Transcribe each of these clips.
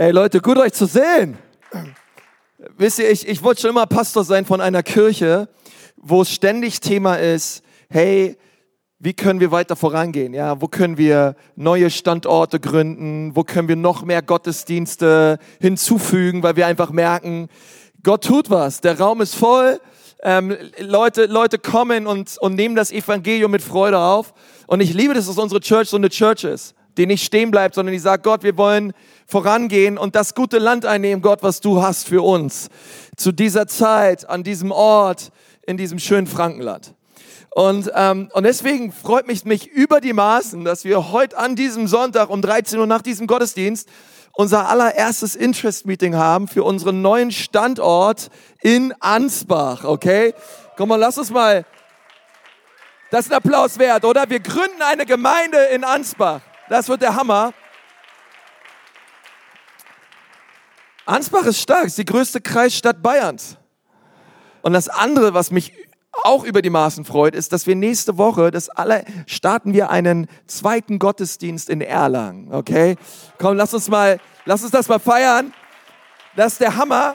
Hey Leute, gut euch zu sehen. Wisst ihr, ich, ich wollte schon immer Pastor sein von einer Kirche, wo es ständig Thema ist, hey, wie können wir weiter vorangehen? Ja, wo können wir neue Standorte gründen? Wo können wir noch mehr Gottesdienste hinzufügen, weil wir einfach merken, Gott tut was. Der Raum ist voll. Ähm, Leute, Leute kommen und, und nehmen das Evangelium mit Freude auf. Und ich liebe das, dass unsere Church so eine Church ist, die nicht stehen bleibt, sondern die sagt, Gott, wir wollen vorangehen und das gute Land einnehmen, Gott, was du hast für uns. Zu dieser Zeit, an diesem Ort, in diesem schönen Frankenland. Und, ähm, und deswegen freut mich mich über die Maßen, dass wir heute an diesem Sonntag um 13 Uhr nach diesem Gottesdienst unser allererstes Interest-Meeting haben für unseren neuen Standort in Ansbach, okay? Komm mal, lass uns mal, das ist ein Applaus wert, oder? Wir gründen eine Gemeinde in Ansbach. Das wird der Hammer. Ansbach ist stark, ist die größte Kreisstadt Bayerns. Und das andere, was mich auch über die Maßen freut, ist, dass wir nächste Woche, das alle, starten wir einen zweiten Gottesdienst in Erlangen, okay? Komm, lass uns mal, lass uns das mal feiern. Das ist der Hammer.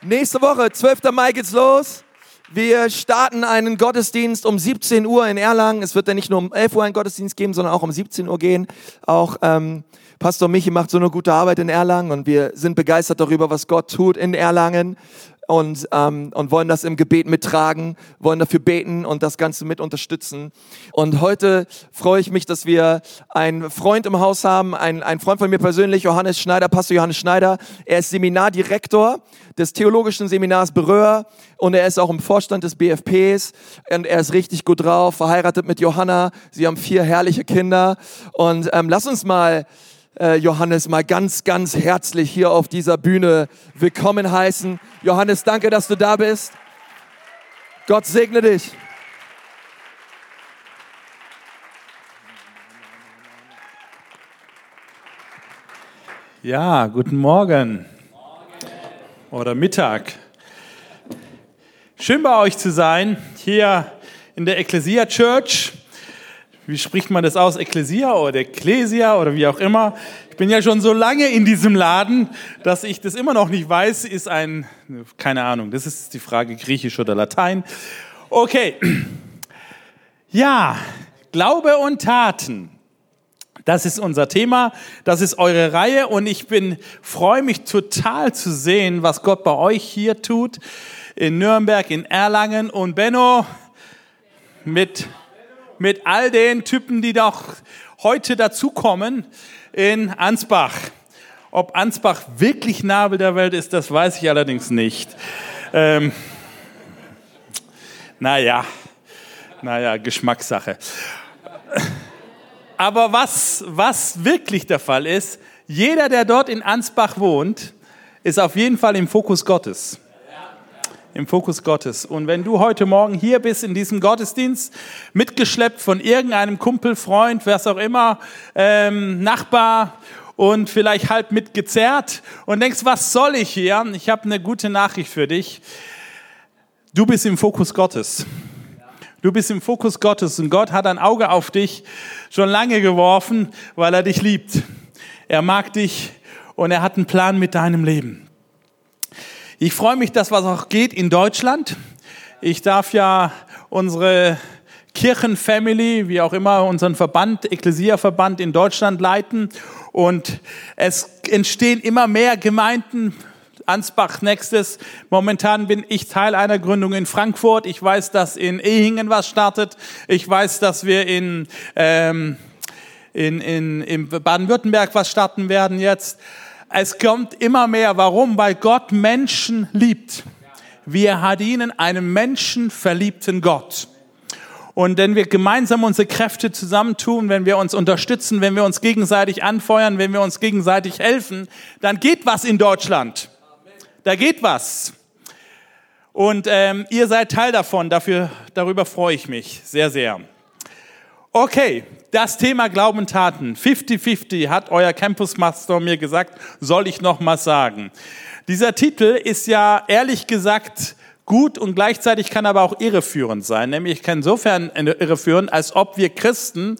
Nächste Woche, 12. Mai geht's los. Wir starten einen Gottesdienst um 17 Uhr in Erlangen. Es wird dann nicht nur um 11 Uhr einen Gottesdienst geben, sondern auch um 17 Uhr gehen. Auch ähm, Pastor Michi macht so eine gute Arbeit in Erlangen und wir sind begeistert darüber, was Gott tut in Erlangen und, ähm, und wollen das im Gebet mittragen, wollen dafür beten und das Ganze mit unterstützen. Und heute freue ich mich, dass wir einen Freund im Haus haben, ein, ein Freund von mir persönlich, Johannes Schneider, Pastor Johannes Schneider. Er ist Seminardirektor des Theologischen Seminars Beröhr und er ist auch im Vorstand des BFPs und er ist richtig gut drauf, verheiratet mit Johanna. Sie haben vier herrliche Kinder und ähm, lass uns mal äh, Johannes mal ganz, ganz herzlich hier auf dieser Bühne willkommen heißen. Johannes, danke, dass du da bist. Gott segne dich. Ja, guten Morgen oder Mittag. Schön bei euch zu sein, hier in der Ecclesia Church wie spricht man das aus, Ekklesia oder Ecclesia oder wie auch immer. Ich bin ja schon so lange in diesem Laden, dass ich das immer noch nicht weiß, ist ein, keine Ahnung, das ist die Frage, Griechisch oder Latein. Okay, ja, Glaube und Taten. Das ist unser Thema, das ist eure Reihe und ich bin freue mich total zu sehen, was Gott bei euch hier tut in Nürnberg, in Erlangen und Benno mit mit all den Typen, die doch heute dazukommen in Ansbach. Ob Ansbach wirklich Nabel der Welt ist, das weiß ich allerdings nicht. Ähm, naja, naja, Geschmackssache. Aber was, was wirklich der Fall ist, jeder, der dort in Ansbach wohnt, ist auf jeden Fall im Fokus Gottes im Fokus Gottes. Und wenn du heute Morgen hier bist in diesem Gottesdienst, mitgeschleppt von irgendeinem Kumpel, Freund, wer auch immer, ähm, Nachbar und vielleicht halb mitgezerrt und denkst, was soll ich hier? Ich habe eine gute Nachricht für dich. Du bist im Fokus Gottes. Du bist im Fokus Gottes und Gott hat ein Auge auf dich schon lange geworfen, weil er dich liebt. Er mag dich und er hat einen Plan mit deinem Leben. Ich freue mich, dass was auch geht in Deutschland. Ich darf ja unsere Kirchenfamily, wie auch immer, unseren Verband, Ekklesia-Verband in Deutschland leiten. Und es entstehen immer mehr Gemeinden. Ansbach nächstes. Momentan bin ich Teil einer Gründung in Frankfurt. Ich weiß, dass in Ehingen was startet. Ich weiß, dass wir in, ähm, in, in, in Baden-Württemberg was starten werden jetzt. Es kommt immer mehr. Warum? Weil Gott Menschen liebt. Wir ihnen einen menschenverliebten Gott. Und wenn wir gemeinsam unsere Kräfte zusammentun, wenn wir uns unterstützen, wenn wir uns gegenseitig anfeuern, wenn wir uns gegenseitig helfen, dann geht was in Deutschland. Da geht was. Und ähm, ihr seid Teil davon. Dafür, darüber freue ich mich sehr, sehr. Okay, das Thema Glauben Taten, 50-50, hat euer Campusmaster mir gesagt, soll ich noch mal sagen. Dieser Titel ist ja ehrlich gesagt gut und gleichzeitig kann aber auch irreführend sein. Nämlich kann insofern irreführend, als ob wir Christen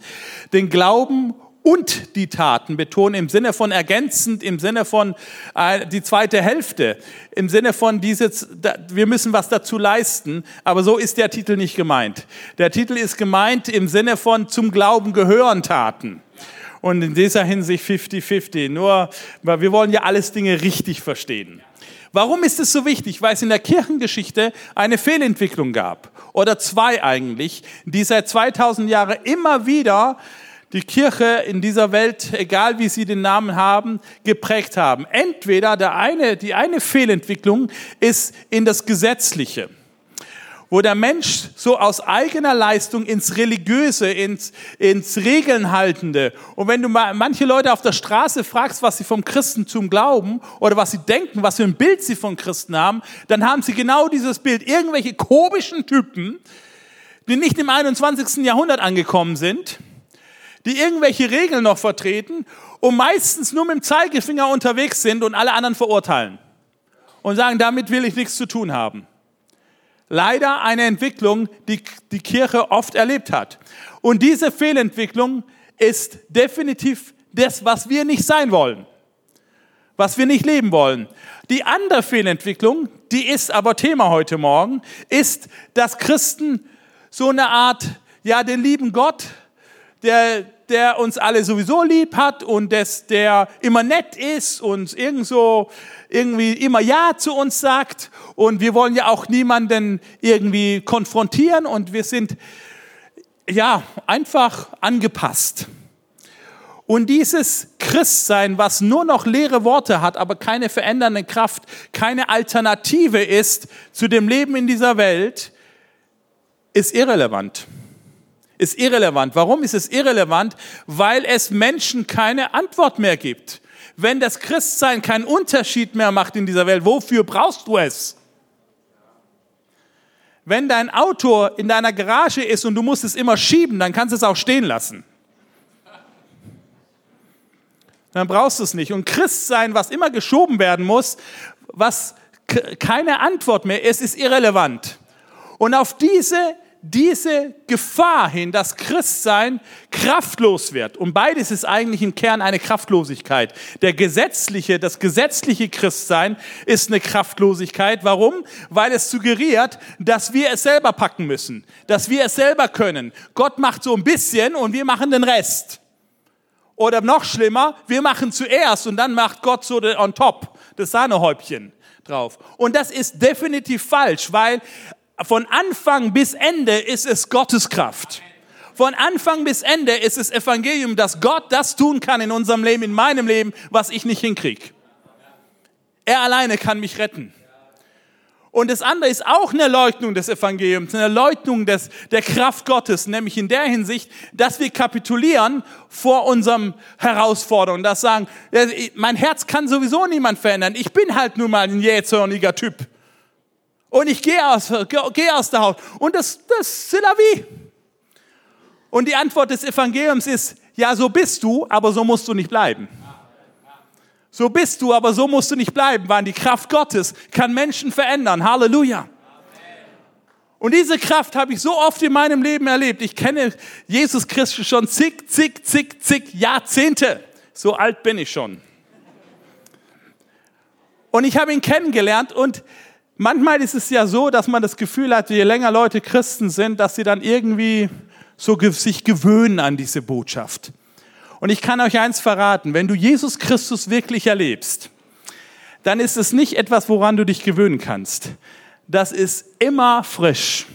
den Glauben und die Taten betonen, im Sinne von ergänzend, im Sinne von äh, die zweite Hälfte, im Sinne von dieses, da, wir müssen was dazu leisten, aber so ist der Titel nicht gemeint. Der Titel ist gemeint im Sinne von zum Glauben gehören Taten. Und in dieser Hinsicht 50-50. Nur, weil wir wollen ja alles Dinge richtig verstehen. Warum ist es so wichtig? Weil es in der Kirchengeschichte eine Fehlentwicklung gab. Oder zwei eigentlich, die seit 2000 Jahren immer wieder die Kirche in dieser Welt, egal wie sie den Namen haben, geprägt haben. Entweder der eine, die eine Fehlentwicklung ist in das Gesetzliche, wo der Mensch so aus eigener Leistung ins Religiöse, ins, ins Regelnhaltende. Und wenn du mal manche Leute auf der Straße fragst, was sie vom Christentum glauben oder was sie denken, was für ein Bild sie von Christen haben, dann haben sie genau dieses Bild. Irgendwelche komischen Typen, die nicht im 21. Jahrhundert angekommen sind, die irgendwelche Regeln noch vertreten und meistens nur mit dem Zeigefinger unterwegs sind und alle anderen verurteilen und sagen, damit will ich nichts zu tun haben. Leider eine Entwicklung, die die Kirche oft erlebt hat. Und diese Fehlentwicklung ist definitiv das, was wir nicht sein wollen, was wir nicht leben wollen. Die andere Fehlentwicklung, die ist aber Thema heute Morgen, ist, dass Christen so eine Art, ja, den lieben Gott, der, der uns alle sowieso lieb hat und des, der immer nett ist und irgendso, irgendwie immer Ja zu uns sagt. Und wir wollen ja auch niemanden irgendwie konfrontieren und wir sind ja einfach angepasst. Und dieses Christsein, was nur noch leere Worte hat, aber keine verändernde Kraft, keine Alternative ist zu dem Leben in dieser Welt, ist irrelevant ist irrelevant. Warum ist es irrelevant? Weil es Menschen keine Antwort mehr gibt. Wenn das Christsein keinen Unterschied mehr macht in dieser Welt, wofür brauchst du es? Wenn dein Auto in deiner Garage ist und du musst es immer schieben, dann kannst du es auch stehen lassen. Dann brauchst du es nicht. Und Christsein, was immer geschoben werden muss, was keine Antwort mehr ist, ist irrelevant. Und auf diese diese Gefahr hin, dass Christsein kraftlos wird. Und beides ist eigentlich im Kern eine Kraftlosigkeit. Der gesetzliche, das gesetzliche Christsein ist eine Kraftlosigkeit. Warum? Weil es suggeriert, dass wir es selber packen müssen, dass wir es selber können. Gott macht so ein bisschen und wir machen den Rest. Oder noch schlimmer, wir machen zuerst und dann macht Gott so on top, das Sahnehäubchen drauf. Und das ist definitiv falsch, weil von Anfang bis Ende ist es Gottes Kraft. Von Anfang bis Ende ist es Evangelium, dass Gott das tun kann in unserem Leben, in meinem Leben, was ich nicht hinkriege. Er alleine kann mich retten. Und das andere ist auch eine Leugnung des Evangeliums, eine Leugnung des, der Kraft Gottes, nämlich in der Hinsicht, dass wir kapitulieren vor unserem Herausforderung, dass sagen, mein Herz kann sowieso niemand verändern. Ich bin halt nun mal ein jähzorniger Typ und ich gehe aus, geh aus der Haut. Und das, das ist la vie. Und die Antwort des Evangeliums ist, ja, so bist du, aber so musst du nicht bleiben. So bist du, aber so musst du nicht bleiben, weil die Kraft Gottes kann Menschen verändern. Halleluja. Und diese Kraft habe ich so oft in meinem Leben erlebt. Ich kenne Jesus Christus schon zig, zig, zig, zig Jahrzehnte. So alt bin ich schon. Und ich habe ihn kennengelernt und Manchmal ist es ja so, dass man das Gefühl hat, je länger Leute Christen sind, dass sie dann irgendwie so sich gewöhnen an diese Botschaft. Und ich kann euch eins verraten, wenn du Jesus Christus wirklich erlebst, dann ist es nicht etwas, woran du dich gewöhnen kannst. Das ist immer frisch.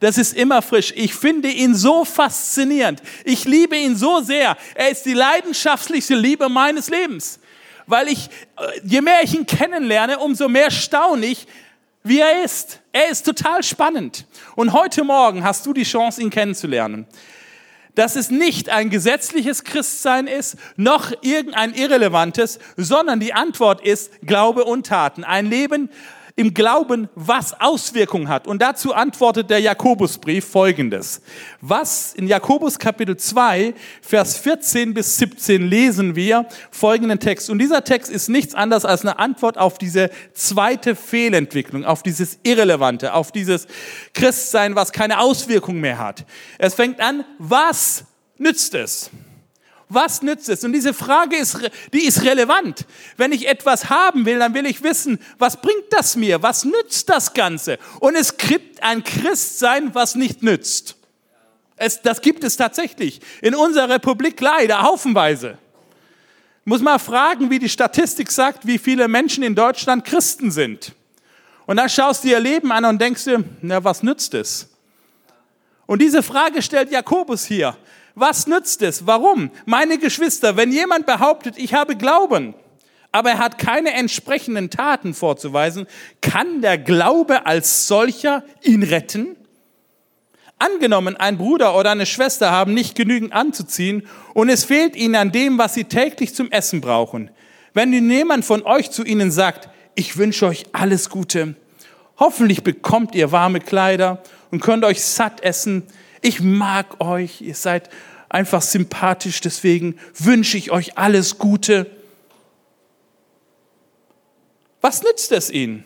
Das ist immer frisch. Ich finde ihn so faszinierend. Ich liebe ihn so sehr. Er ist die leidenschaftlichste Liebe meines Lebens weil ich, äh, je mehr ich ihn kennenlerne, umso mehr staune ich, wie er ist. Er ist total spannend. Und heute Morgen hast du die Chance, ihn kennenzulernen. Dass es nicht ein gesetzliches Christsein ist, noch irgendein irrelevantes, sondern die Antwort ist Glaube und Taten. Ein Leben im Glauben, was Auswirkungen hat. Und dazu antwortet der Jakobusbrief folgendes. Was in Jakobus Kapitel 2, Vers 14 bis 17 lesen wir folgenden Text. Und dieser Text ist nichts anderes als eine Antwort auf diese zweite Fehlentwicklung, auf dieses Irrelevante, auf dieses Christsein, was keine Auswirkungen mehr hat. Es fängt an, was nützt es? Was nützt es? Und diese Frage ist, die ist relevant. Wenn ich etwas haben will, dann will ich wissen, was bringt das mir? Was nützt das Ganze? Und es gibt ein Christsein, was nicht nützt. Es, das gibt es tatsächlich. In unserer Republik leider haufenweise. Muss mal fragen, wie die Statistik sagt, wie viele Menschen in Deutschland Christen sind. Und dann schaust du ihr Leben an und denkst dir, na, was nützt es? Und diese Frage stellt Jakobus hier. Was nützt es? Warum? Meine Geschwister, wenn jemand behauptet, ich habe Glauben, aber er hat keine entsprechenden Taten vorzuweisen, kann der Glaube als solcher ihn retten? Angenommen, ein Bruder oder eine Schwester haben nicht genügend anzuziehen und es fehlt ihnen an dem, was sie täglich zum Essen brauchen. Wenn jemand von euch zu ihnen sagt, ich wünsche euch alles Gute, hoffentlich bekommt ihr warme Kleider und könnt euch satt essen, ich mag euch, ihr seid einfach sympathisch, deswegen wünsche ich euch alles Gute. Was nützt es ihnen?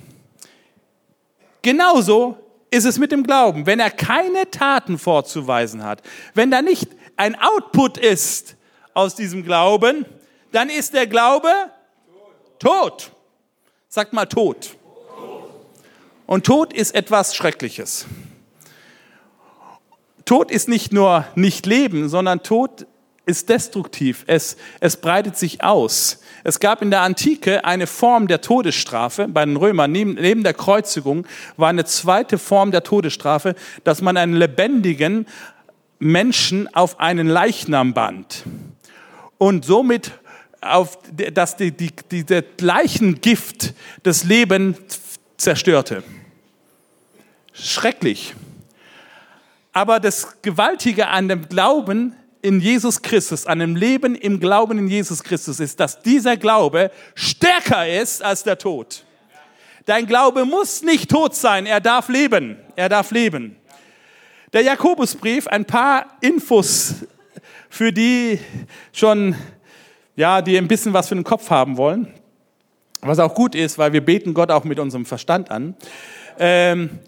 Genauso ist es mit dem Glauben. Wenn er keine Taten vorzuweisen hat, wenn da nicht ein Output ist aus diesem Glauben, dann ist der Glaube tot. Sagt mal tot. Und Tod ist etwas Schreckliches. Tod ist nicht nur nicht Leben, sondern Tod ist destruktiv. Es, es breitet sich aus. Es gab in der Antike eine Form der Todesstrafe. Bei den Römern, neben, neben der Kreuzigung, war eine zweite Form der Todesstrafe, dass man einen lebendigen Menschen auf einen Leichnam band. Und somit auf, dass die, die, die, der Leichengift des Lebens zerstörte. Schrecklich. Aber das Gewaltige an dem Glauben in Jesus Christus, an dem Leben im Glauben in Jesus Christus ist, dass dieser Glaube stärker ist als der Tod. Dein Glaube muss nicht tot sein, er darf leben. Er darf leben. Der Jakobusbrief, ein paar Infos für die schon, ja, die ein bisschen was für den Kopf haben wollen. Was auch gut ist, weil wir beten Gott auch mit unserem Verstand an. Ähm,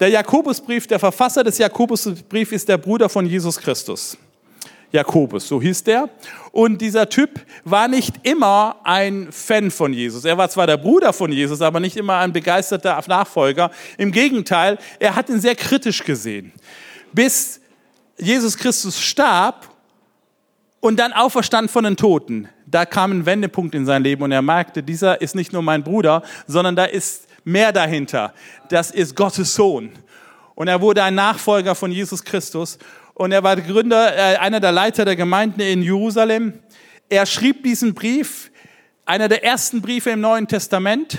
der Jakobusbrief, der Verfasser des Jakobusbriefs ist der Bruder von Jesus Christus. Jakobus, so hieß der. Und dieser Typ war nicht immer ein Fan von Jesus. Er war zwar der Bruder von Jesus, aber nicht immer ein begeisterter Nachfolger. Im Gegenteil, er hat ihn sehr kritisch gesehen. Bis Jesus Christus starb und dann auferstand von den Toten. Da kam ein Wendepunkt in sein Leben und er merkte, dieser ist nicht nur mein Bruder, sondern da ist mehr dahinter. Das ist Gottes Sohn. Und er wurde ein Nachfolger von Jesus Christus. Und er war Gründer, äh, einer der Leiter der Gemeinden in Jerusalem. Er schrieb diesen Brief, einer der ersten Briefe im Neuen Testament,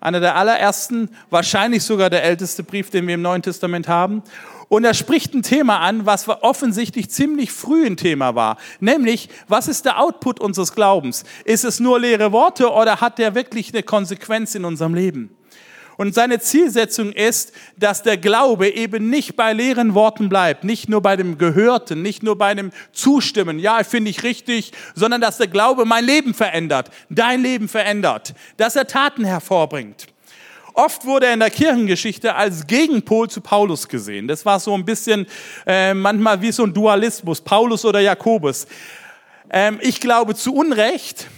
einer der allerersten, wahrscheinlich sogar der älteste Brief, den wir im Neuen Testament haben. Und er spricht ein Thema an, was offensichtlich ziemlich früh ein Thema war. Nämlich, was ist der Output unseres Glaubens? Ist es nur leere Worte oder hat der wirklich eine Konsequenz in unserem Leben? Und seine Zielsetzung ist, dass der Glaube eben nicht bei leeren Worten bleibt, nicht nur bei dem Gehörten, nicht nur bei dem Zustimmen, ja, finde ich richtig, sondern dass der Glaube mein Leben verändert, dein Leben verändert, dass er Taten hervorbringt. Oft wurde er in der Kirchengeschichte als Gegenpol zu Paulus gesehen. Das war so ein bisschen äh, manchmal wie so ein Dualismus, Paulus oder Jakobus. Ähm, ich glaube zu Unrecht,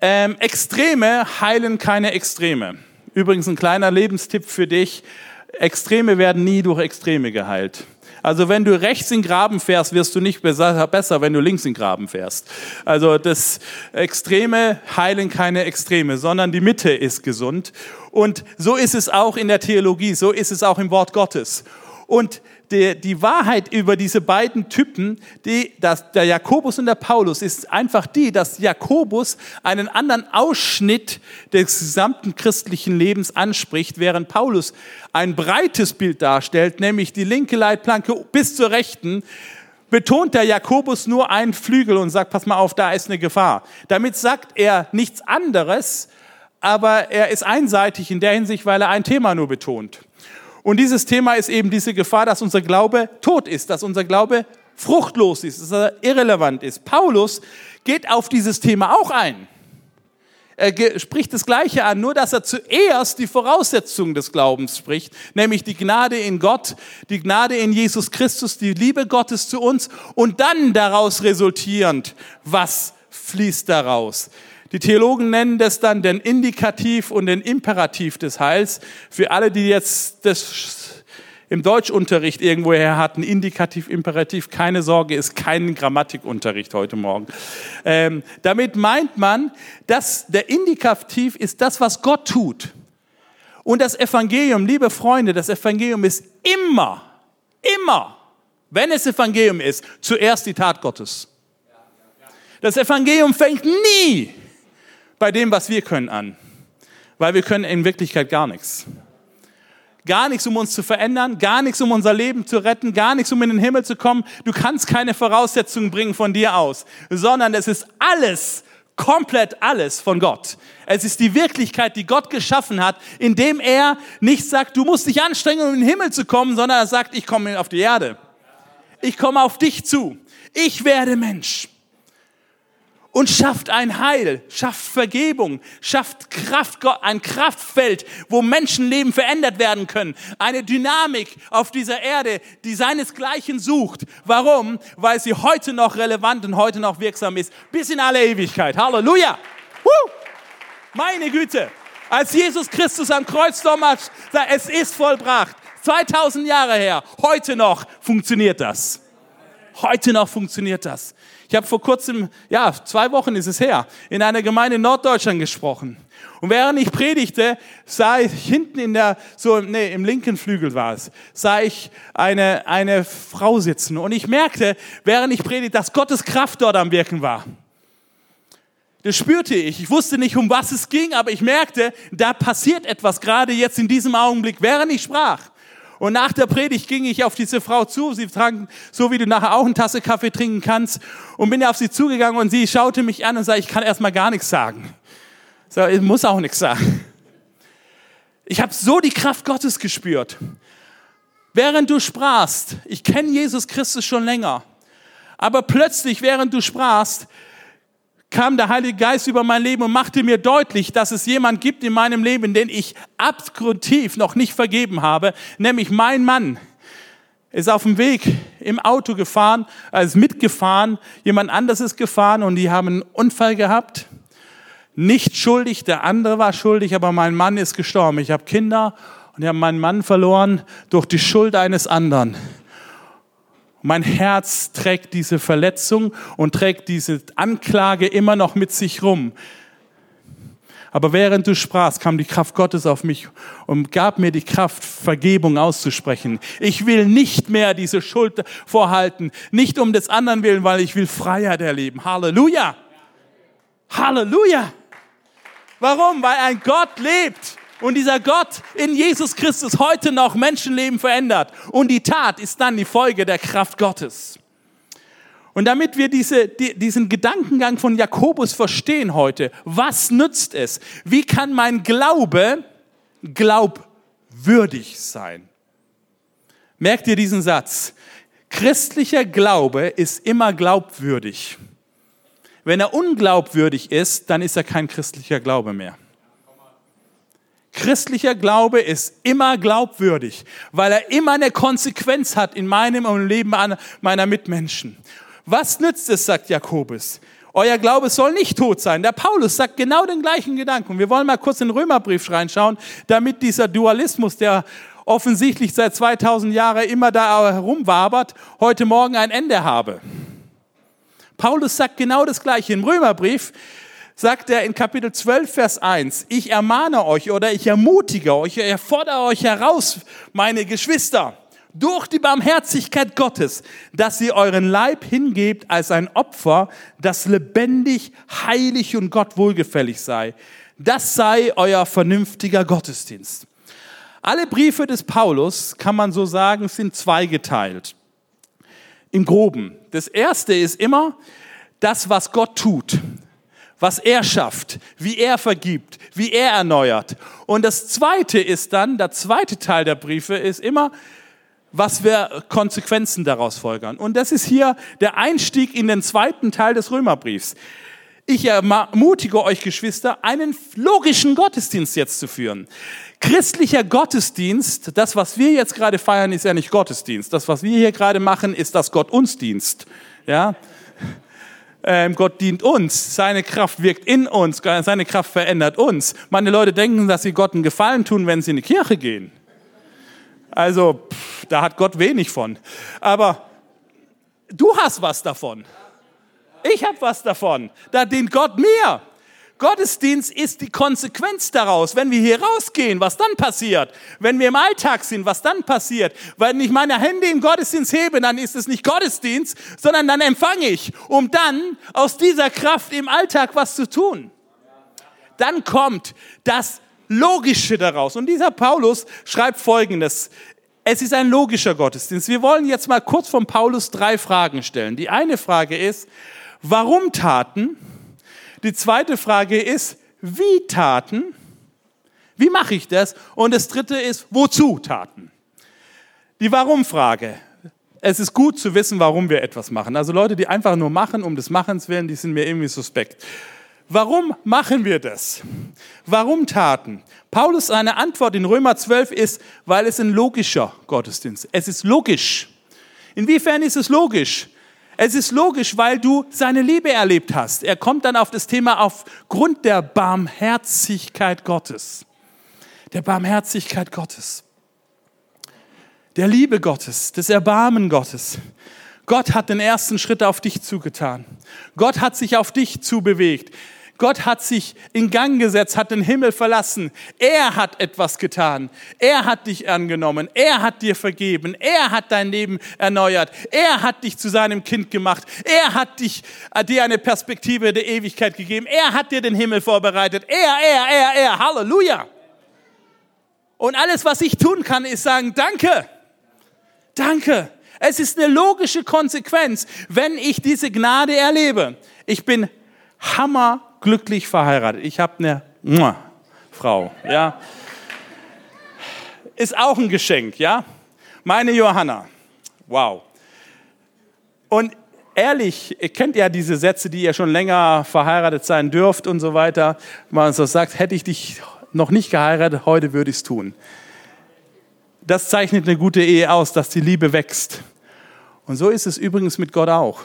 ähm, Extreme heilen keine Extreme. Übrigens ein kleiner Lebenstipp für dich. Extreme werden nie durch Extreme geheilt. Also wenn du rechts in Graben fährst, wirst du nicht besser, wenn du links in Graben fährst. Also das Extreme heilen keine Extreme, sondern die Mitte ist gesund. Und so ist es auch in der Theologie, so ist es auch im Wort Gottes. Und die, die Wahrheit über diese beiden Typen, die, das, der Jakobus und der Paulus, ist einfach die, dass Jakobus einen anderen Ausschnitt des gesamten christlichen Lebens anspricht, während Paulus ein breites Bild darstellt, nämlich die linke Leitplanke bis zur rechten, betont der Jakobus nur einen Flügel und sagt, pass mal auf, da ist eine Gefahr. Damit sagt er nichts anderes, aber er ist einseitig in der Hinsicht, weil er ein Thema nur betont. Und dieses Thema ist eben diese Gefahr, dass unser Glaube tot ist, dass unser Glaube fruchtlos ist, dass er irrelevant ist. Paulus geht auf dieses Thema auch ein. er spricht das Gleiche an, nur dass er zuerst die Voraussetzung des Glaubens spricht, nämlich die Gnade in Gott, die Gnade in Jesus Christus, die Liebe Gottes zu uns und dann daraus resultierend, was fließt daraus. Die Theologen nennen das dann den Indikativ und den Imperativ des Heils. Für alle, die jetzt das im Deutschunterricht irgendwoher hatten, Indikativ, Imperativ, keine Sorge, ist kein Grammatikunterricht heute Morgen. Ähm, damit meint man, dass der Indikativ ist das, was Gott tut. Und das Evangelium, liebe Freunde, das Evangelium ist immer, immer, wenn es Evangelium ist, zuerst die Tat Gottes. Das Evangelium fängt nie bei dem, was wir können an, weil wir können in Wirklichkeit gar nichts. Gar nichts, um uns zu verändern, gar nichts, um unser Leben zu retten, gar nichts, um in den Himmel zu kommen. Du kannst keine Voraussetzungen bringen von dir aus, sondern es ist alles, komplett alles von Gott. Es ist die Wirklichkeit, die Gott geschaffen hat, indem er nicht sagt, du musst dich anstrengen, um in den Himmel zu kommen, sondern er sagt, ich komme auf die Erde. Ich komme auf dich zu. Ich werde Mensch und schafft ein Heil, schafft Vergebung, schafft Kraft, ein Kraftfeld, wo Menschenleben verändert werden können. Eine Dynamik auf dieser Erde, die seinesgleichen sucht. Warum? Weil sie heute noch relevant und heute noch wirksam ist, bis in alle Ewigkeit. Halleluja! Woo! Meine Güte! Als Jesus Christus am Kreuz damals sagt, es ist vollbracht, 2000 Jahre her, heute noch funktioniert das. Heute noch funktioniert das. Ich habe vor kurzem, ja, zwei Wochen ist es her, in einer Gemeinde in Norddeutschland gesprochen. Und während ich predigte, sah ich hinten in der, so, nee, im linken Flügel war es, sah ich eine, eine Frau sitzen. Und ich merkte, während ich predigte, dass Gottes Kraft dort am Wirken war. Das spürte ich. Ich wusste nicht, um was es ging, aber ich merkte, da passiert etwas gerade jetzt in diesem Augenblick, während ich sprach. Und nach der Predigt ging ich auf diese Frau zu. Sie trank, so wie du nachher auch eine Tasse Kaffee trinken kannst. Und bin auf sie zugegangen und sie schaute mich an und sagte, ich kann erstmal gar nichts sagen. So, ich muss auch nichts sagen. Ich habe so die Kraft Gottes gespürt. Während du sprachst, ich kenne Jesus Christus schon länger, aber plötzlich, während du sprachst, kam der Heilige Geist über mein Leben und machte mir deutlich, dass es jemand gibt in meinem Leben, den ich abgrundtief noch nicht vergeben habe, nämlich mein Mann ist auf dem Weg im Auto gefahren, ist mitgefahren, jemand anderes ist gefahren und die haben einen Unfall gehabt. Nicht schuldig, der andere war schuldig, aber mein Mann ist gestorben. Ich habe Kinder und ich habe meinen Mann verloren durch die Schuld eines anderen. Mein Herz trägt diese Verletzung und trägt diese Anklage immer noch mit sich rum. Aber während du sprachst, kam die Kraft Gottes auf mich und gab mir die Kraft, Vergebung auszusprechen. Ich will nicht mehr diese Schuld vorhalten, nicht um des anderen willen, weil ich will Freiheit erleben. Halleluja! Halleluja! Warum? Weil ein Gott lebt und dieser Gott in Jesus Christus heute noch Menschenleben verändert. Und die Tat ist dann die Folge der Kraft Gottes. Und damit wir diese, die, diesen Gedankengang von Jakobus verstehen heute, was nützt es? Wie kann mein Glaube glaubwürdig sein? Merkt ihr diesen Satz? Christlicher Glaube ist immer glaubwürdig. Wenn er unglaubwürdig ist, dann ist er kein christlicher Glaube mehr. Christlicher Glaube ist immer glaubwürdig, weil er immer eine Konsequenz hat in meinem und im Leben meiner Mitmenschen. Was nützt es, sagt Jakobus? Euer Glaube soll nicht tot sein. Der Paulus sagt genau den gleichen Gedanken. Wir wollen mal kurz in den Römerbrief reinschauen, damit dieser Dualismus, der offensichtlich seit 2000 Jahren immer da herumwabert, heute Morgen ein Ende habe. Paulus sagt genau das Gleiche im Römerbrief sagt er in Kapitel 12, Vers 1, ich ermahne euch oder ich ermutige euch, ich fordere euch heraus, meine Geschwister, durch die Barmherzigkeit Gottes, dass ihr euren Leib hingebt als ein Opfer, das lebendig, heilig und Gott wohlgefällig sei. Das sei euer vernünftiger Gottesdienst. Alle Briefe des Paulus, kann man so sagen, sind zweigeteilt. Im groben. Das erste ist immer das, was Gott tut was er schafft, wie er vergibt, wie er erneuert. Und das zweite ist dann, der zweite Teil der Briefe ist immer, was wir Konsequenzen daraus folgern. Und das ist hier der Einstieg in den zweiten Teil des Römerbriefs. Ich ermutige euch, Geschwister, einen logischen Gottesdienst jetzt zu führen. Christlicher Gottesdienst, das, was wir jetzt gerade feiern, ist ja nicht Gottesdienst. Das, was wir hier gerade machen, ist das Gott uns Dienst. Ja? Ähm, Gott dient uns, seine Kraft wirkt in uns, seine Kraft verändert uns. Meine Leute denken, dass sie Gott einen Gefallen tun, wenn sie in die Kirche gehen. Also, pff, da hat Gott wenig von. Aber du hast was davon. Ich habe was davon. Da dient Gott mir. Gottesdienst ist die Konsequenz daraus. Wenn wir hier rausgehen, was dann passiert? Wenn wir im Alltag sind, was dann passiert? Wenn ich meine Hände im Gottesdienst hebe, dann ist es nicht Gottesdienst, sondern dann empfange ich, um dann aus dieser Kraft im Alltag was zu tun. Dann kommt das Logische daraus. Und dieser Paulus schreibt Folgendes. Es ist ein logischer Gottesdienst. Wir wollen jetzt mal kurz von Paulus drei Fragen stellen. Die eine Frage ist, warum Taten? Die zweite Frage ist, wie Taten? Wie mache ich das? Und das dritte ist, wozu Taten? Die Warum-Frage. Es ist gut zu wissen, warum wir etwas machen. Also Leute, die einfach nur machen, um des Machens willen, die sind mir irgendwie suspekt. Warum machen wir das? Warum Taten? Paulus seine Antwort in Römer 12 ist, weil es ein logischer Gottesdienst. Es ist logisch. Inwiefern ist es logisch? Es ist logisch, weil du seine Liebe erlebt hast. Er kommt dann auf das Thema aufgrund der Barmherzigkeit Gottes. Der Barmherzigkeit Gottes. Der Liebe Gottes, des Erbarmen Gottes. Gott hat den ersten Schritt auf dich zugetan. Gott hat sich auf dich zubewegt. Gott hat sich in Gang gesetzt, hat den Himmel verlassen. Er hat etwas getan. Er hat dich angenommen. Er hat dir vergeben. Er hat dein Leben erneuert. Er hat dich zu seinem Kind gemacht. Er hat dich, äh, dir eine Perspektive der Ewigkeit gegeben. Er hat dir den Himmel vorbereitet. Er, er, er, er. Halleluja. Und alles, was ich tun kann, ist sagen, danke. Danke. Es ist eine logische Konsequenz, wenn ich diese Gnade erlebe. Ich bin hammer glücklich verheiratet. Ich habe eine Frau, ja. Ist auch ein Geschenk, ja. Meine Johanna, wow. Und ehrlich, ihr kennt ja diese Sätze, die ihr schon länger verheiratet sein dürft und so weiter. Man so sagt, hätte ich dich noch nicht geheiratet, heute würde ich es tun. Das zeichnet eine gute Ehe aus, dass die Liebe wächst. Und so ist es übrigens mit Gott auch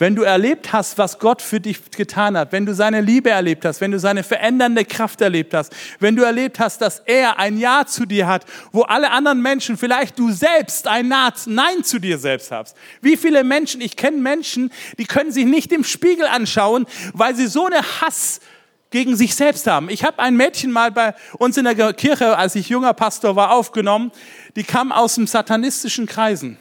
wenn du erlebt hast, was Gott für dich getan hat, wenn du seine Liebe erlebt hast, wenn du seine verändernde Kraft erlebt hast, wenn du erlebt hast, dass er ein Ja zu dir hat, wo alle anderen Menschen, vielleicht du selbst ein Nein zu dir selbst hast. Wie viele Menschen, ich kenne Menschen, die können sich nicht im Spiegel anschauen, weil sie so eine Hass gegen sich selbst haben. Ich habe ein Mädchen mal bei uns in der Kirche, als ich junger Pastor war, aufgenommen, die kam aus dem satanistischen Kreisen.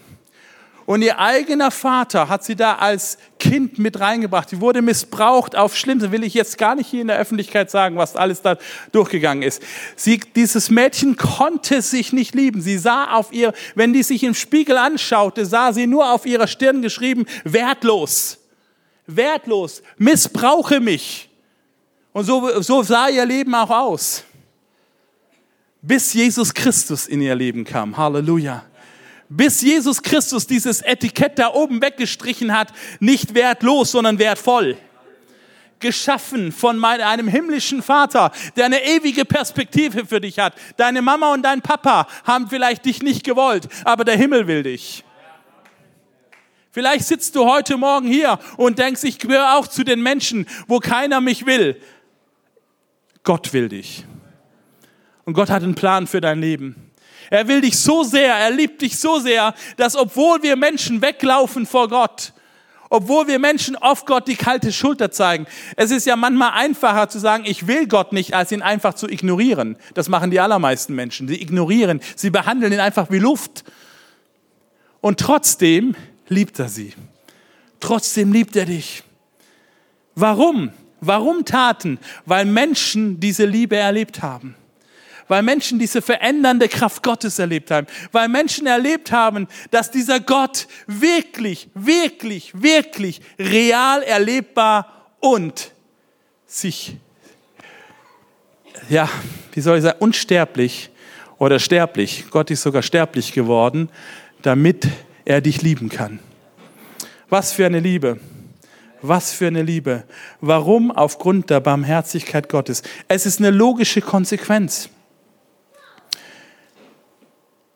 Und ihr eigener Vater hat sie da als Kind mit reingebracht. Die wurde missbraucht auf Schlimmste. Will ich jetzt gar nicht hier in der Öffentlichkeit sagen, was alles da durchgegangen ist. Sie, dieses Mädchen konnte sich nicht lieben. Sie sah auf ihr, wenn die sich im Spiegel anschaute, sah sie nur auf ihrer Stirn geschrieben, wertlos. Wertlos. Missbrauche mich. Und so, so sah ihr Leben auch aus. Bis Jesus Christus in ihr Leben kam. Halleluja bis Jesus Christus dieses Etikett da oben weggestrichen hat, nicht wertlos, sondern wertvoll. Geschaffen von einem himmlischen Vater, der eine ewige Perspektive für dich hat. Deine Mama und dein Papa haben vielleicht dich nicht gewollt, aber der Himmel will dich. Vielleicht sitzt du heute Morgen hier und denkst, ich gehöre auch zu den Menschen, wo keiner mich will. Gott will dich. Und Gott hat einen Plan für dein Leben. Er will dich so sehr, er liebt dich so sehr, dass obwohl wir Menschen weglaufen vor Gott, obwohl wir Menschen oft Gott die kalte Schulter zeigen. Es ist ja manchmal einfacher zu sagen, ich will Gott nicht, als ihn einfach zu ignorieren. Das machen die allermeisten Menschen. Sie ignorieren, sie behandeln ihn einfach wie Luft. Und trotzdem liebt er sie. Trotzdem liebt er dich. Warum? Warum Taten? Weil Menschen diese Liebe erlebt haben weil Menschen diese verändernde Kraft Gottes erlebt haben, weil Menschen erlebt haben, dass dieser Gott wirklich, wirklich, wirklich real erlebbar und sich, ja, wie soll ich sagen, unsterblich oder sterblich, Gott ist sogar sterblich geworden, damit er dich lieben kann. Was für eine Liebe. Was für eine Liebe. Warum? Aufgrund der Barmherzigkeit Gottes. Es ist eine logische Konsequenz.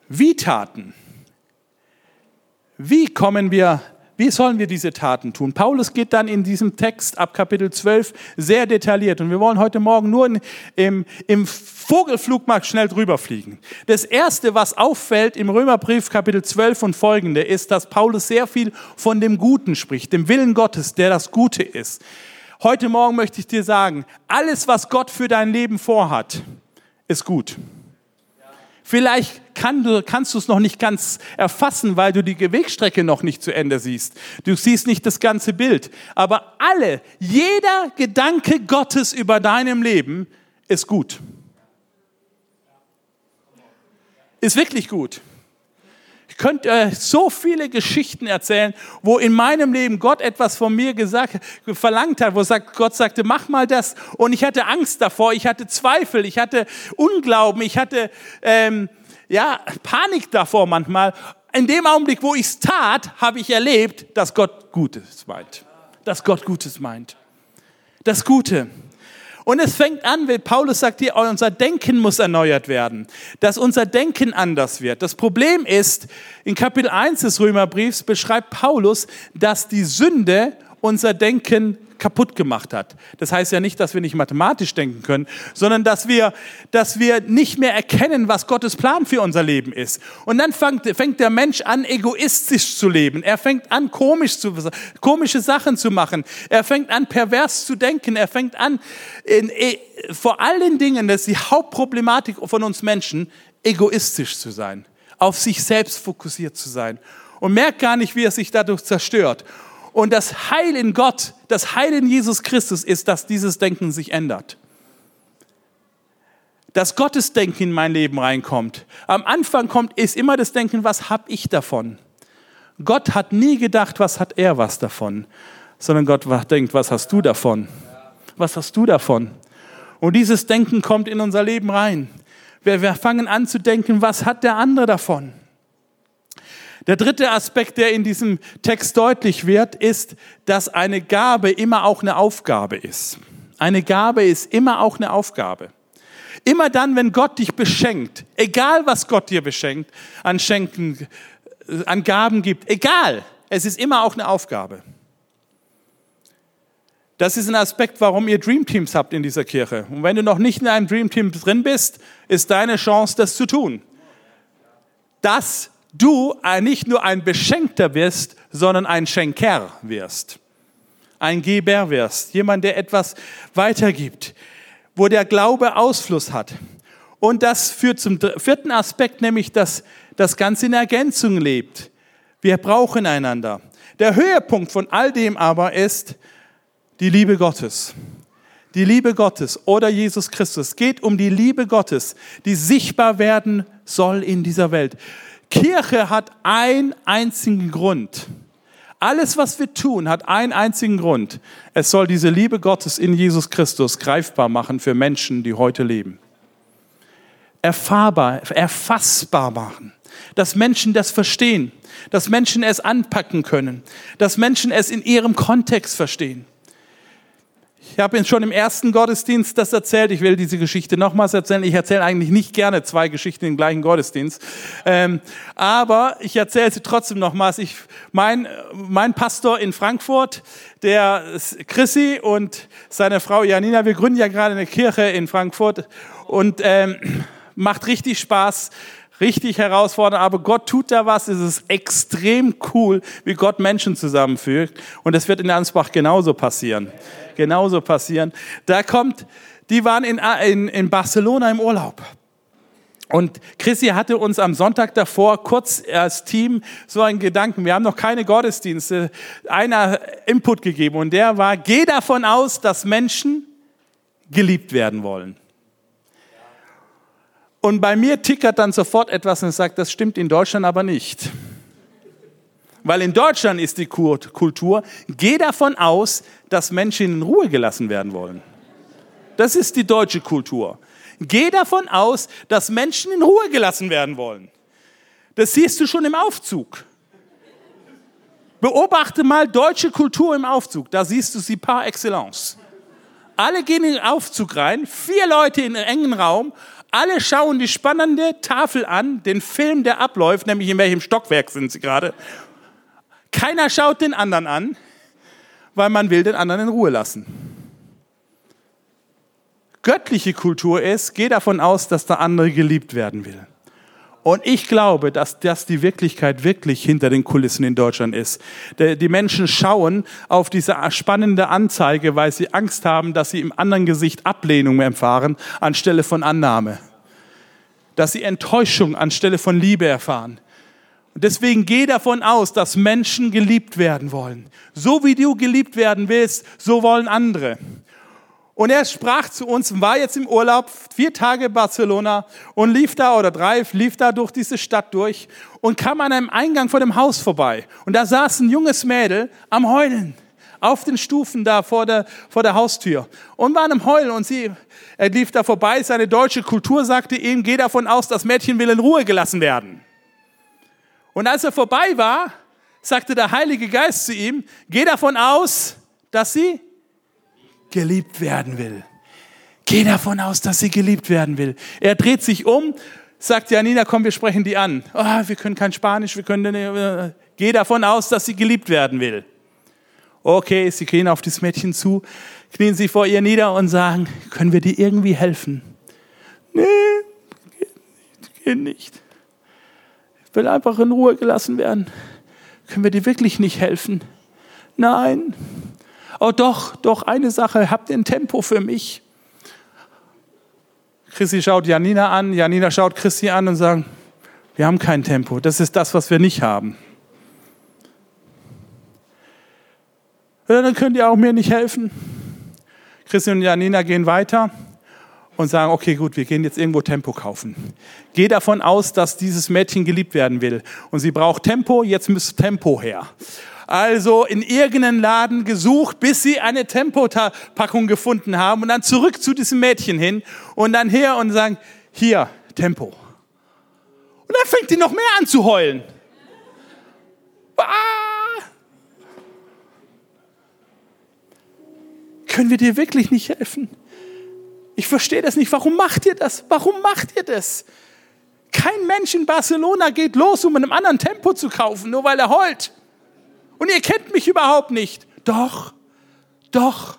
Wie Taten? Wie kommen wir wie sollen wir diese Taten tun? Paulus geht dann in diesem Text ab Kapitel 12 sehr detailliert und wir wollen heute Morgen nur in, im, im Vogelflug mal schnell drüber fliegen. Das erste, was auffällt im Römerbrief Kapitel 12 und folgende, ist, dass Paulus sehr viel von dem Guten spricht, dem Willen Gottes, der das Gute ist. Heute Morgen möchte ich dir sagen, alles, was Gott für dein Leben vorhat, ist gut. Vielleicht kann du, kannst du es noch nicht ganz erfassen, weil du die Wegstrecke noch nicht zu Ende siehst. Du siehst nicht das ganze Bild. Aber alle, jeder Gedanke Gottes über deinem Leben ist gut. Ist wirklich gut. Ich könnte so viele Geschichten erzählen, wo in meinem Leben Gott etwas von mir gesagt, verlangt hat, wo Gott sagte, mach mal das. Und ich hatte Angst davor, ich hatte Zweifel, ich hatte Unglauben, ich hatte ähm, ja, Panik davor manchmal. In dem Augenblick, wo ich es tat, habe ich erlebt, dass Gott Gutes meint. Dass Gott Gutes meint. Das Gute. Und es fängt an, wie Paulus sagt hier, unser Denken muss erneuert werden, dass unser Denken anders wird. Das Problem ist, in Kapitel 1 des Römerbriefs beschreibt Paulus, dass die Sünde unser Denken kaputt gemacht hat. Das heißt ja nicht, dass wir nicht mathematisch denken können, sondern dass wir, dass wir nicht mehr erkennen, was Gottes Plan für unser Leben ist. Und dann fängt, fängt der Mensch an, egoistisch zu leben. Er fängt an, komisch zu, komische Sachen zu machen. Er fängt an, pervers zu denken. Er fängt an, in, in, vor allen Dingen, das ist die Hauptproblematik von uns Menschen, egoistisch zu sein, auf sich selbst fokussiert zu sein und merkt gar nicht, wie er sich dadurch zerstört. Und das Heil in Gott, das Heil in Jesus Christus ist, dass dieses Denken sich ändert. Dass Gottes Denken in mein Leben reinkommt. Am Anfang kommt, ist immer das Denken, was habe ich davon? Gott hat nie gedacht, was hat er was davon, sondern Gott denkt, was hast du davon? Was hast du davon? Und dieses Denken kommt in unser Leben rein. Wir, wir fangen an zu denken, was hat der andere davon? Der dritte Aspekt, der in diesem Text deutlich wird, ist, dass eine Gabe immer auch eine Aufgabe ist. Eine Gabe ist immer auch eine Aufgabe. Immer dann, wenn Gott dich beschenkt, egal was Gott dir beschenkt, an Schenken, äh, an Gaben gibt, egal, es ist immer auch eine Aufgabe. Das ist ein Aspekt, warum ihr Dreamteams habt in dieser Kirche. Und wenn du noch nicht in einem Dreamteam drin bist, ist deine Chance, das zu tun. Das du nicht nur ein Beschenkter wirst, sondern ein Schenker wirst. Ein Geber wirst. Jemand, der etwas weitergibt, wo der Glaube Ausfluss hat. Und das führt zum vierten Aspekt, nämlich dass das Ganze in Ergänzung lebt. Wir brauchen einander. Der Höhepunkt von all dem aber ist die Liebe Gottes. Die Liebe Gottes oder Jesus Christus. Es geht um die Liebe Gottes, die sichtbar werden soll in dieser Welt. Kirche hat einen einzigen Grund. Alles, was wir tun, hat einen einzigen Grund. Es soll diese Liebe Gottes in Jesus Christus greifbar machen für Menschen, die heute leben. Erfahrbar, erfassbar machen. Dass Menschen das verstehen. Dass Menschen es anpacken können. Dass Menschen es in ihrem Kontext verstehen. Ich habe Ihnen schon im ersten Gottesdienst das erzählt. Ich will diese Geschichte nochmals erzählen. Ich erzähle eigentlich nicht gerne zwei Geschichten im gleichen Gottesdienst. Ähm, aber ich erzähle sie trotzdem nochmals. Ich, mein, mein Pastor in Frankfurt, der Chrissy und seine Frau Janina, wir gründen ja gerade eine Kirche in Frankfurt und ähm, macht richtig Spaß richtig herausfordernd, aber Gott tut da was. Es ist extrem cool, wie Gott Menschen zusammenfügt. Und es wird in Ansbach genauso passieren. Genauso passieren. Da kommt, die waren in, in, in Barcelona im Urlaub. Und Chrissy hatte uns am Sonntag davor kurz als Team so einen Gedanken, wir haben noch keine Gottesdienste, einer Input gegeben und der war, geh davon aus, dass Menschen geliebt werden wollen. Und bei mir tickert dann sofort etwas und sagt, das stimmt in Deutschland aber nicht. Weil in Deutschland ist die Kultur, geh davon aus, dass Menschen in Ruhe gelassen werden wollen. Das ist die deutsche Kultur. Geh davon aus, dass Menschen in Ruhe gelassen werden wollen. Das siehst du schon im Aufzug. Beobachte mal deutsche Kultur im Aufzug. Da siehst du sie par excellence. Alle gehen in den Aufzug rein, vier Leute in einem engen Raum, alle schauen die spannende Tafel an, den Film, der abläuft, nämlich in welchem Stockwerk sind sie gerade. Keiner schaut den anderen an, weil man will den anderen in Ruhe lassen. Göttliche Kultur ist, geh davon aus, dass der andere geliebt werden will. Und ich glaube, dass das die Wirklichkeit wirklich hinter den Kulissen in Deutschland ist. Die Menschen schauen auf diese spannende Anzeige, weil sie Angst haben, dass sie im anderen Gesicht Ablehnung erfahren anstelle von Annahme. Dass sie Enttäuschung anstelle von Liebe erfahren. Und deswegen geh davon aus, dass Menschen geliebt werden wollen. So wie du geliebt werden willst, so wollen andere. Und er sprach zu uns, war jetzt im Urlaub, vier Tage Barcelona und lief da oder drei, lief da durch diese Stadt durch und kam an einem Eingang vor dem Haus vorbei. Und da saß ein junges Mädel am Heulen auf den Stufen da vor der, vor der Haustür und war am Heulen und sie, er lief da vorbei. Seine deutsche Kultur sagte ihm, geh davon aus, das Mädchen will in Ruhe gelassen werden. Und als er vorbei war, sagte der Heilige Geist zu ihm, geh davon aus, dass sie geliebt werden will. Geh davon aus, dass sie geliebt werden will. Er dreht sich um, sagt Janina, komm, wir sprechen die an. Oh, wir können kein Spanisch, wir können. Äh, geh davon aus, dass sie geliebt werden will. Okay, sie gehen auf das Mädchen zu, knien sie vor ihr nieder und sagen, können wir dir irgendwie helfen? Nee, geht nicht. Ich will einfach in Ruhe gelassen werden. Können wir dir wirklich nicht helfen? Nein. Oh doch, doch, eine Sache, habt ihr ein Tempo für mich? Chrissy schaut Janina an, Janina schaut Chrissy an und sagt, wir haben kein Tempo, das ist das, was wir nicht haben. Ja, dann könnt ihr auch mir nicht helfen. Chrissy und Janina gehen weiter und sagen, okay, gut, wir gehen jetzt irgendwo Tempo kaufen. Geh davon aus, dass dieses Mädchen geliebt werden will. Und sie braucht Tempo, jetzt müsste Tempo her also in irgendeinen Laden gesucht, bis sie eine Tempopackung gefunden haben und dann zurück zu diesem Mädchen hin und dann her und sagen, hier, Tempo. Und dann fängt die noch mehr an zu heulen. Ah! Können wir dir wirklich nicht helfen? Ich verstehe das nicht. Warum macht ihr das? Warum macht ihr das? Kein Mensch in Barcelona geht los, um in einem anderen Tempo zu kaufen, nur weil er heult. Und ihr kennt mich überhaupt nicht. Doch, doch.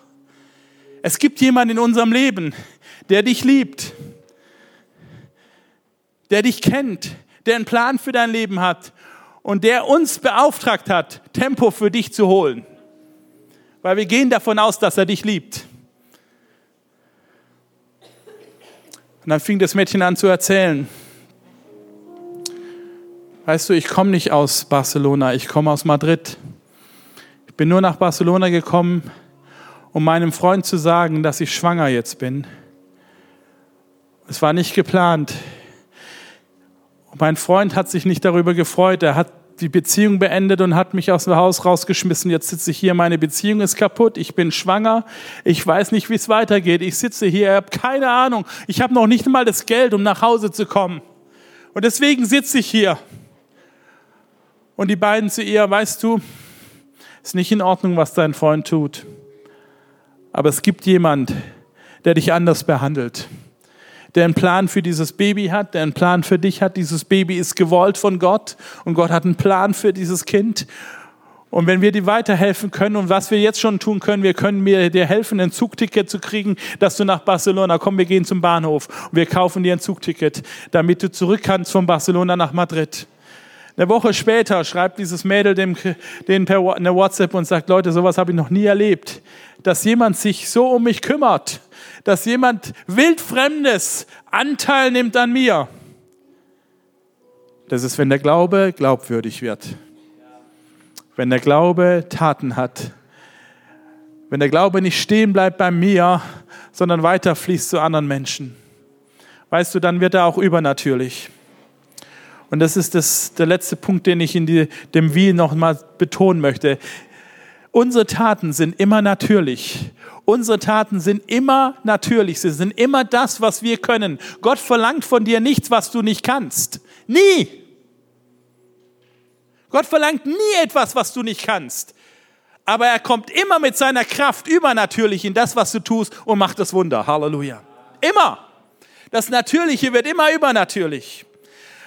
Es gibt jemanden in unserem Leben, der dich liebt, der dich kennt, der einen Plan für dein Leben hat und der uns beauftragt hat, Tempo für dich zu holen. Weil wir gehen davon aus, dass er dich liebt. Und dann fing das Mädchen an zu erzählen. Weißt du, ich komme nicht aus Barcelona, ich komme aus Madrid. Ich bin nur nach Barcelona gekommen, um meinem Freund zu sagen, dass ich schwanger jetzt bin. Es war nicht geplant. Mein Freund hat sich nicht darüber gefreut. Er hat die Beziehung beendet und hat mich aus dem Haus rausgeschmissen. Jetzt sitze ich hier, meine Beziehung ist kaputt, ich bin schwanger, ich weiß nicht, wie es weitergeht. Ich sitze hier, ich habe keine Ahnung. Ich habe noch nicht mal das Geld, um nach Hause zu kommen. Und deswegen sitze ich hier. Und die beiden zu ihr, weißt du, ist nicht in Ordnung, was dein Freund tut. Aber es gibt jemand, der dich anders behandelt. Der einen Plan für dieses Baby hat, der einen Plan für dich hat. Dieses Baby ist gewollt von Gott und Gott hat einen Plan für dieses Kind. Und wenn wir dir weiterhelfen können und was wir jetzt schon tun können, wir können dir helfen, ein Zugticket zu kriegen, dass du nach Barcelona komm, wir gehen zum Bahnhof und wir kaufen dir ein Zugticket, damit du zurück kannst von Barcelona nach Madrid. Eine Woche später schreibt dieses Mädel dem, den per eine WhatsApp und sagt, Leute, sowas habe ich noch nie erlebt. Dass jemand sich so um mich kümmert, dass jemand wildfremdes Anteil nimmt an mir. Das ist, wenn der Glaube glaubwürdig wird. Wenn der Glaube Taten hat. Wenn der Glaube nicht stehen bleibt bei mir, sondern weiterfließt zu anderen Menschen. Weißt du, dann wird er auch übernatürlich. Und das ist das, der letzte Punkt, den ich in die, dem Wie nochmal betonen möchte. Unsere Taten sind immer natürlich. Unsere Taten sind immer natürlich. Sie sind immer das, was wir können. Gott verlangt von dir nichts, was du nicht kannst. Nie. Gott verlangt nie etwas, was du nicht kannst. Aber er kommt immer mit seiner Kraft übernatürlich in das, was du tust und macht das Wunder. Halleluja. Immer. Das Natürliche wird immer übernatürlich.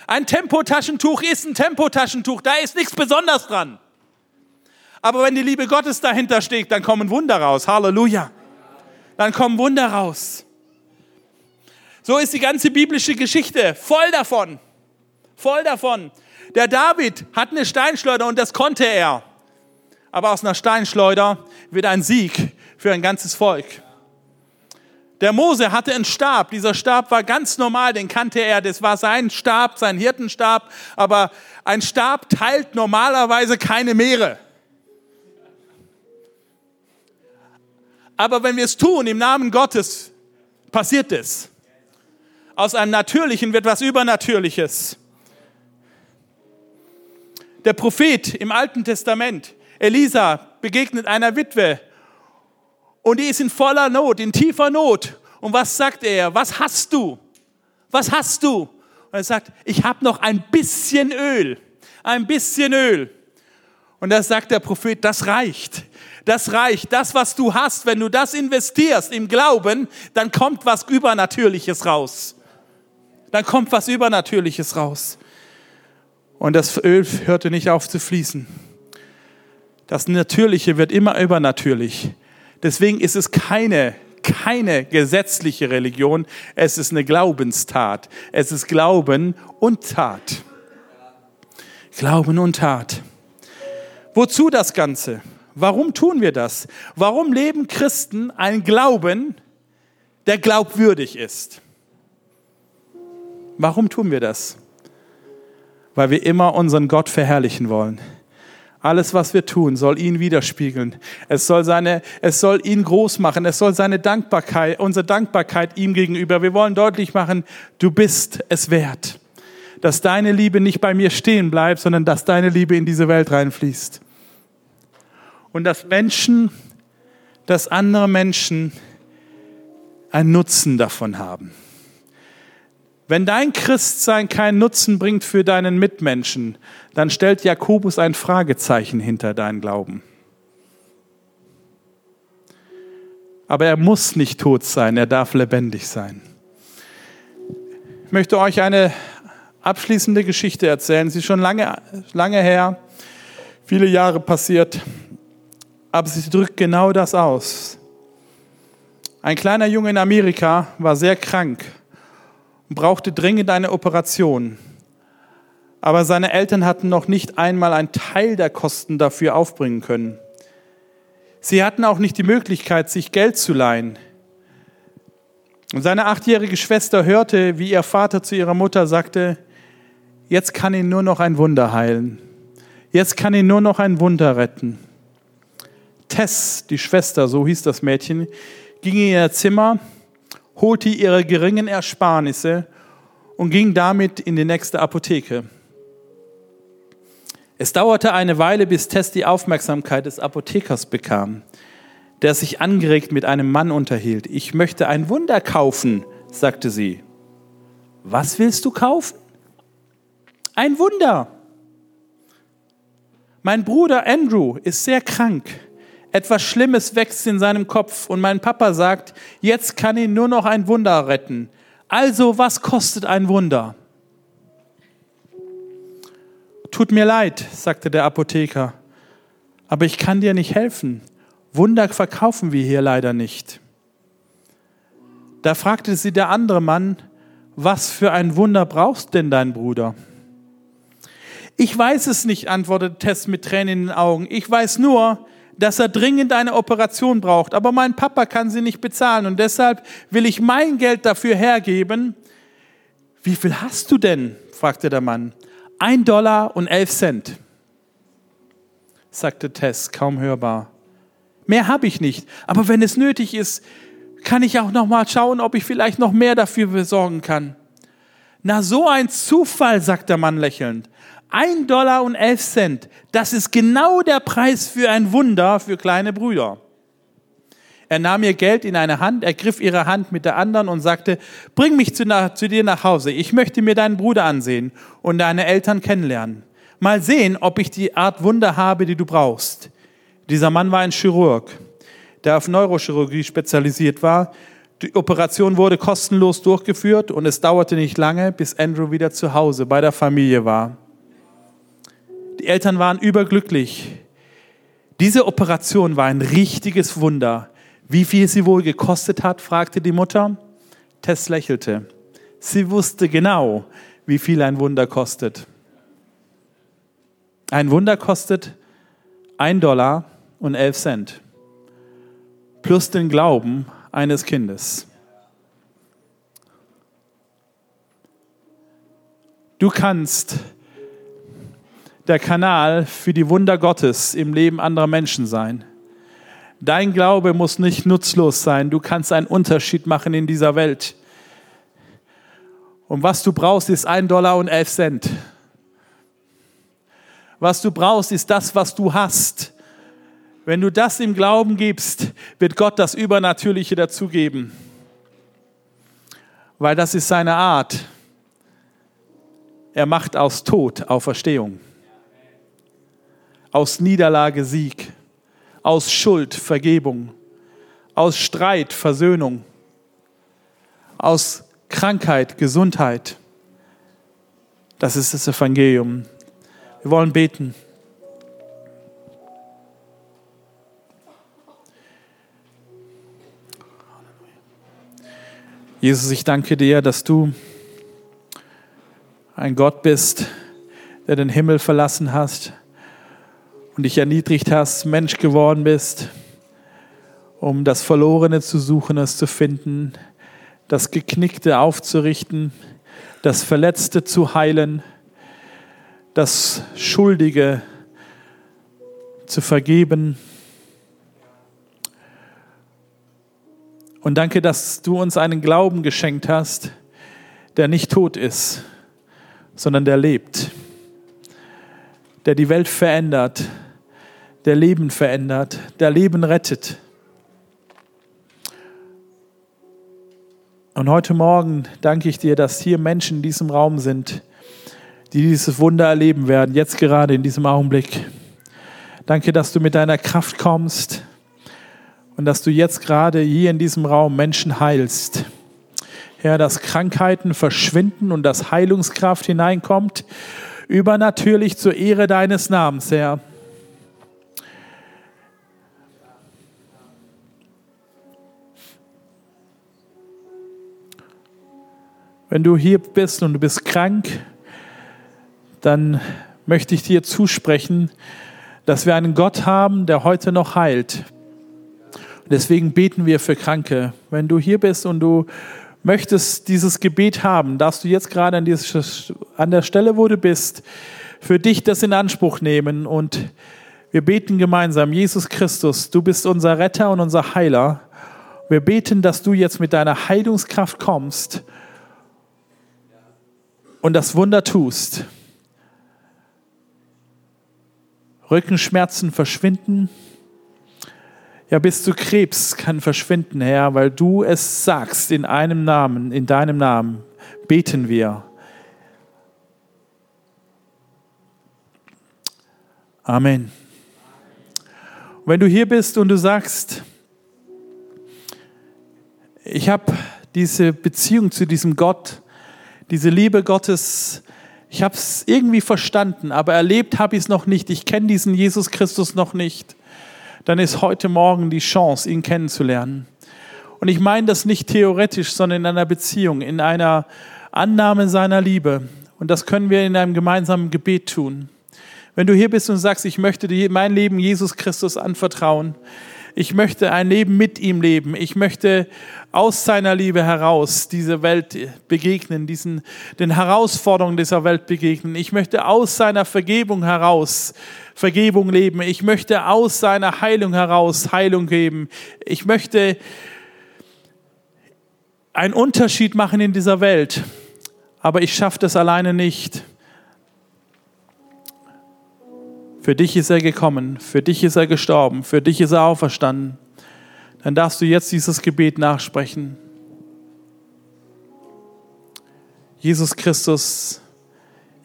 Ein Tempotaschentuch ist ein Tempotaschentuch, da ist nichts Besonderes dran. Aber wenn die Liebe Gottes dahinter steht, dann kommen Wunder raus. Halleluja. Dann kommen Wunder raus. So ist die ganze biblische Geschichte voll davon. Voll davon. Der David hat eine Steinschleuder und das konnte er. Aber aus einer Steinschleuder wird ein Sieg für ein ganzes Volk. Der Mose hatte einen Stab. Dieser Stab war ganz normal, den kannte er. Das war sein Stab, sein Hirtenstab. Aber ein Stab teilt normalerweise keine Meere. Aber wenn wir es tun im Namen Gottes, passiert es. Aus einem Natürlichen wird was Übernatürliches. Der Prophet im Alten Testament, Elisa, begegnet einer Witwe und die ist in voller Not, in tiefer Not. Und was sagt er? Was hast du? Was hast du? Und er sagt, ich habe noch ein bisschen Öl, ein bisschen Öl. Und da sagt der Prophet, das reicht. Das reicht. Das, was du hast, wenn du das investierst im Glauben, dann kommt was Übernatürliches raus. Dann kommt was Übernatürliches raus. Und das Öl hörte nicht auf zu fließen. Das Natürliche wird immer übernatürlich. Deswegen ist es keine, keine gesetzliche Religion. Es ist eine Glaubenstat. Es ist Glauben und Tat. Glauben und Tat. Wozu das Ganze? Warum tun wir das? Warum leben Christen einen Glauben, der glaubwürdig ist? Warum tun wir das? Weil wir immer unseren Gott verherrlichen wollen. Alles, was wir tun, soll ihn widerspiegeln. Es soll, seine, es soll ihn groß machen. Es soll seine Dankbarkeit, unsere Dankbarkeit ihm gegenüber. Wir wollen deutlich machen, du bist es wert. Dass deine Liebe nicht bei mir stehen bleibt, sondern dass deine Liebe in diese Welt reinfließt und dass Menschen, dass andere Menschen einen Nutzen davon haben. Wenn dein Christsein keinen Nutzen bringt für deinen Mitmenschen, dann stellt Jakobus ein Fragezeichen hinter deinen Glauben. Aber er muss nicht tot sein, er darf lebendig sein. Ich möchte euch eine abschließende Geschichte erzählen. Sie ist schon lange, lange her, viele Jahre passiert aber sie drückt genau das aus. Ein kleiner Junge in Amerika war sehr krank brauchte dringend eine Operation. Aber seine Eltern hatten noch nicht einmal einen Teil der Kosten dafür aufbringen können. Sie hatten auch nicht die Möglichkeit, sich Geld zu leihen. Und seine achtjährige Schwester hörte, wie ihr Vater zu ihrer Mutter sagte, jetzt kann ihn nur noch ein Wunder heilen. Jetzt kann ihn nur noch ein Wunder retten. Tess, die Schwester, so hieß das Mädchen, ging in ihr Zimmer, holte ihre geringen Ersparnisse und ging damit in die nächste Apotheke. Es dauerte eine Weile, bis Tess die Aufmerksamkeit des Apothekers bekam, der sich angeregt mit einem Mann unterhielt. Ich möchte ein Wunder kaufen, sagte sie. Was willst du kaufen? Ein Wunder. Mein Bruder Andrew ist sehr krank. Etwas Schlimmes wächst in seinem Kopf und mein Papa sagt, jetzt kann ihn nur noch ein Wunder retten. Also, was kostet ein Wunder? Tut mir leid, sagte der Apotheker, aber ich kann dir nicht helfen. Wunder verkaufen wir hier leider nicht. Da fragte sie der andere Mann, was für ein Wunder brauchst denn dein Bruder? Ich weiß es nicht, antwortete Tess mit Tränen in den Augen. Ich weiß nur, dass er dringend eine Operation braucht, aber mein Papa kann sie nicht bezahlen und deshalb will ich mein Geld dafür hergeben. Wie viel hast du denn? fragte der Mann. Ein Dollar und elf Cent, sagte Tess, kaum hörbar. Mehr habe ich nicht, aber wenn es nötig ist, kann ich auch noch mal schauen, ob ich vielleicht noch mehr dafür besorgen kann. Na, so ein Zufall, sagt der Mann lächelnd. Ein Dollar und elf Cent. Das ist genau der Preis für ein Wunder für kleine Brüder. Er nahm ihr Geld in eine Hand, ergriff ihre Hand mit der anderen und sagte, bring mich zu, nach, zu dir nach Hause. Ich möchte mir deinen Bruder ansehen und deine Eltern kennenlernen. mal sehen, ob ich die Art Wunder habe, die du brauchst. Dieser Mann war ein Chirurg, der auf Neurochirurgie spezialisiert war. Die Operation wurde kostenlos durchgeführt und es dauerte nicht lange, bis Andrew wieder zu Hause bei der Familie war. Die Eltern waren überglücklich. Diese Operation war ein richtiges Wunder. Wie viel sie wohl gekostet hat, fragte die Mutter. Tess lächelte. Sie wusste genau, wie viel ein Wunder kostet. Ein Wunder kostet ein Dollar und elf Cent plus den Glauben eines Kindes. Du kannst der Kanal für die Wunder Gottes im Leben anderer Menschen sein. Dein Glaube muss nicht nutzlos sein. Du kannst einen Unterschied machen in dieser Welt. Und was du brauchst, ist ein Dollar und elf Cent. Was du brauchst, ist das, was du hast. Wenn du das im Glauben gibst, wird Gott das Übernatürliche dazugeben. Weil das ist seine Art. Er macht aus Tod Auferstehung, aus Niederlage Sieg, aus Schuld Vergebung, aus Streit Versöhnung, aus Krankheit Gesundheit. Das ist das Evangelium. Wir wollen beten. Jesus, ich danke dir, dass du ein Gott bist, der den Himmel verlassen hast und dich erniedrigt hast, Mensch geworden bist, um das Verlorene zu suchen, es zu finden, das Geknickte aufzurichten, das Verletzte zu heilen, das Schuldige zu vergeben. Und danke, dass du uns einen Glauben geschenkt hast, der nicht tot ist, sondern der lebt, der die Welt verändert, der Leben verändert, der Leben rettet. Und heute Morgen danke ich dir, dass hier Menschen in diesem Raum sind, die dieses Wunder erleben werden, jetzt gerade in diesem Augenblick. Danke, dass du mit deiner Kraft kommst und dass du jetzt gerade hier in diesem Raum Menschen heilst. Herr, dass Krankheiten verschwinden und dass Heilungskraft hineinkommt, übernatürlich zur Ehre deines Namens, Herr. Wenn du hier bist und du bist krank, dann möchte ich dir zusprechen, dass wir einen Gott haben, der heute noch heilt. Deswegen beten wir für Kranke. Wenn du hier bist und du möchtest dieses Gebet haben, darfst du jetzt gerade an, dieses, an der Stelle, wo du bist, für dich das in Anspruch nehmen und wir beten gemeinsam, Jesus Christus, du bist unser Retter und unser Heiler. Wir beten, dass du jetzt mit deiner Heilungskraft kommst und das Wunder tust. Rückenschmerzen verschwinden. Ja, bis zu Krebs kann verschwinden, Herr, weil du es sagst in einem Namen, in deinem Namen. Beten wir. Amen. Wenn du hier bist und du sagst, ich habe diese Beziehung zu diesem Gott, diese Liebe Gottes, ich habe es irgendwie verstanden, aber erlebt habe ich es noch nicht. Ich kenne diesen Jesus Christus noch nicht. Dann ist heute Morgen die Chance, ihn kennenzulernen. Und ich meine das nicht theoretisch, sondern in einer Beziehung, in einer Annahme seiner Liebe. Und das können wir in einem gemeinsamen Gebet tun. Wenn du hier bist und sagst, ich möchte mein Leben Jesus Christus anvertrauen, ich möchte ein Leben mit ihm leben. Ich möchte aus seiner Liebe heraus diese Welt begegnen, diesen, den Herausforderungen dieser Welt begegnen. Ich möchte aus seiner Vergebung heraus Vergebung leben. Ich möchte aus seiner Heilung heraus Heilung geben. Ich möchte einen Unterschied machen in dieser Welt. Aber ich schaffe das alleine nicht. Für dich ist er gekommen, für dich ist er gestorben, für dich ist er auferstanden. Dann darfst du jetzt dieses Gebet nachsprechen. Jesus Christus,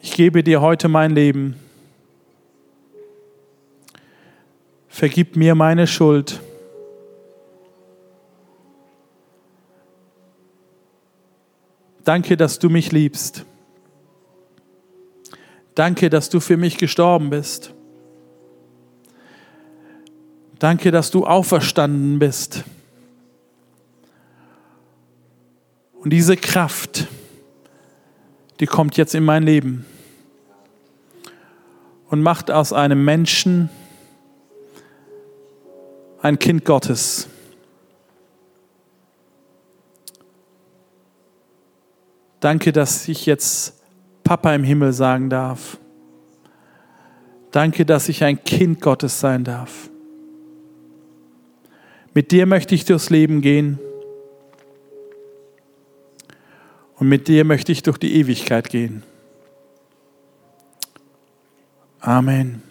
ich gebe dir heute mein Leben. Vergib mir meine Schuld. Danke, dass du mich liebst. Danke, dass du für mich gestorben bist. Danke, dass du auferstanden bist. Und diese Kraft, die kommt jetzt in mein Leben und macht aus einem Menschen ein Kind Gottes. Danke, dass ich jetzt Papa im Himmel sagen darf. Danke, dass ich ein Kind Gottes sein darf. Mit dir möchte ich durchs Leben gehen. Und mit dir möchte ich durch die Ewigkeit gehen. Amen.